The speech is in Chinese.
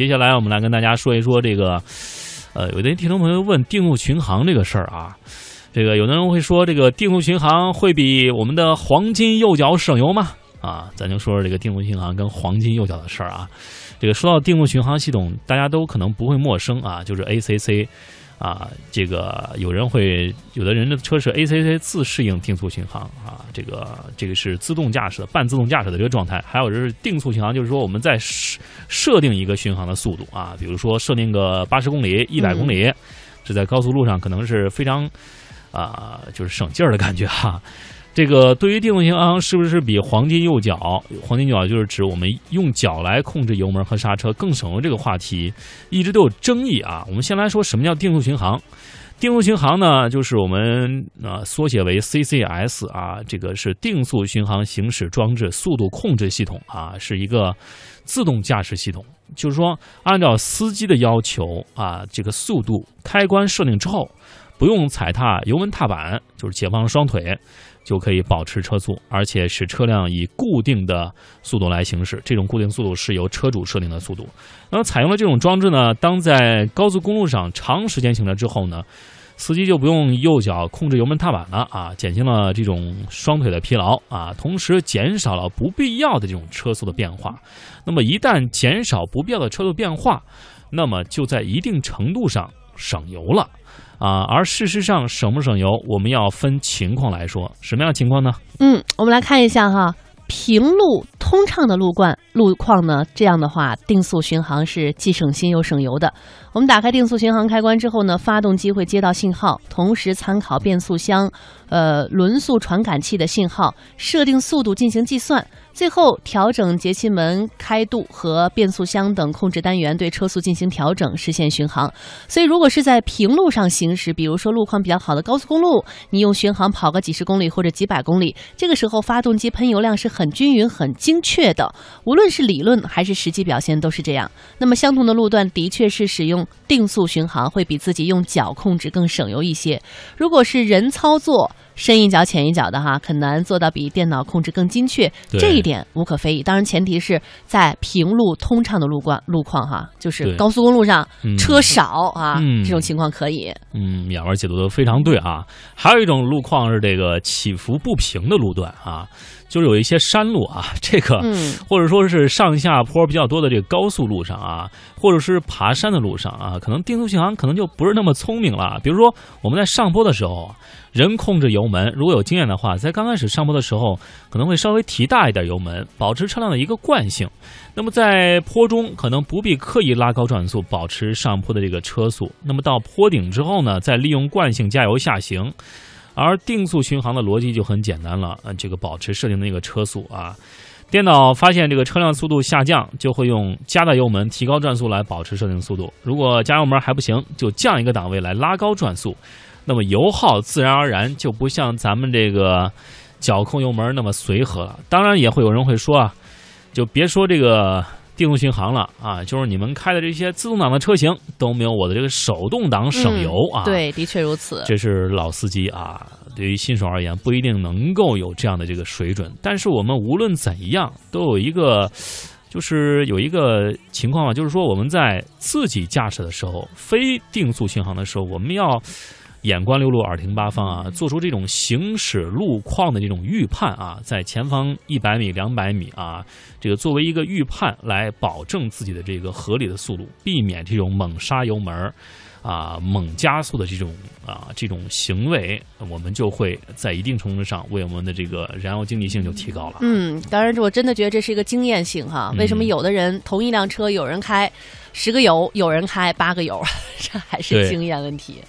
接下来我们来跟大家说一说这个，呃，有的听众朋友问定速巡航这个事儿啊，这个有的人会说这个定速巡航会比我们的黄金右脚省油吗？啊，咱就说说这个定速巡航跟黄金右脚的事儿啊。这个说到定速巡航系统，大家都可能不会陌生啊，就是 ACC。啊，这个有人会，有的人的车是 ACC 自适应定速巡航啊，这个这个是自动驾驶的半自动驾驶的这个状态，还有就是定速巡航，就是说我们在设设定一个巡航的速度啊，比如说设定个八十公里、一百公里，这在高速路上可能是非常啊，就是省劲儿的感觉哈。这个对于定速巡航是不是比黄金右脚？黄金右脚就是指我们用脚来控制油门和刹车更省油这个话题，一直都有争议啊。我们先来说什么叫定速巡航？定速巡航呢，就是我们啊缩写为 CCS 啊，这个是定速巡航行驶装置速度控制系统啊，是一个自动驾驶系统。就是说，按照司机的要求啊，这个速度开关设定之后，不用踩踏油门踏板，就是解放双腿。就可以保持车速，而且使车辆以固定的速度来行驶。这种固定速度是由车主设定的速度。那么采用了这种装置呢，当在高速公路上长时间行车之后呢，司机就不用右脚控制油门踏板了啊，减轻了这种双腿的疲劳啊，同时减少了不必要的这种车速的变化。那么一旦减少不必要的车速变化，那么就在一定程度上省油了。啊，而事实上省不省油，我们要分情况来说。什么样情况呢？嗯，我们来看一下哈，平路通畅的路段路况呢，这样的话，定速巡航是既省心又省油的。我们打开定速巡航开关之后呢，发动机会接到信号，同时参考变速箱、呃轮速传感器的信号，设定速度进行计算。最后调整节气门开度和变速箱等控制单元，对车速进行调整，实现巡航。所以，如果是在平路上行驶，比如说路况比较好的高速公路，你用巡航跑个几十公里或者几百公里，这个时候发动机喷油量是很均匀、很精确的。无论是理论还是实际表现都是这样。那么，相同的路段的确是使用定速巡航会比自己用脚控制更省油一些。如果是人操作，深一脚浅一脚的哈，很难做到比电脑控制更精确，这一点无可非议。当然，前提是在平路通畅的路况路况哈，就是高速公路上车少啊，这种情况可以。嗯，淼文解读的非常对啊。还有一种路况是这个起伏不平的路段啊。就是有一些山路啊，这个，或者说是上下坡比较多的这个高速路上啊，或者是爬山的路上啊，可能定速巡航可能就不是那么聪明了。比如说我们在上坡的时候，人控制油门，如果有经验的话，在刚开始上坡的时候，可能会稍微提大一点油门，保持车辆的一个惯性。那么在坡中可能不必刻意拉高转速，保持上坡的这个车速。那么到坡顶之后呢，再利用惯性加油下行。而定速巡航的逻辑就很简单了，呃，这个保持设定的那个车速啊，电脑发现这个车辆速度下降，就会用加大油门提高转速来保持设定速度。如果加油门还不行，就降一个档位来拉高转速，那么油耗自然而然就不像咱们这个脚控油门那么随和了。当然也会有人会说啊，就别说这个。定速巡航了啊，就是你们开的这些自动挡的车型都没有我的这个手动挡省油啊。对，的确如此。这是老司机啊，对于新手而言不一定能够有这样的这个水准。但是我们无论怎样，都有一个，就是有一个情况啊，就是说我们在自己驾驶的时候，非定速巡航的时候，我们要。眼观六路，耳听八方啊，做出这种行驶路况的这种预判啊，在前方一百米、两百米啊，这个作为一个预判来保证自己的这个合理的速度，避免这种猛刹油门啊、猛加速的这种啊这种行为，我们就会在一定程度上为我们的这个燃油经济性就提高了。嗯，当然，我真的觉得这是一个经验性哈。为什么有的人同一辆车，有人开十个油，有人开八个油，这还是经验问题。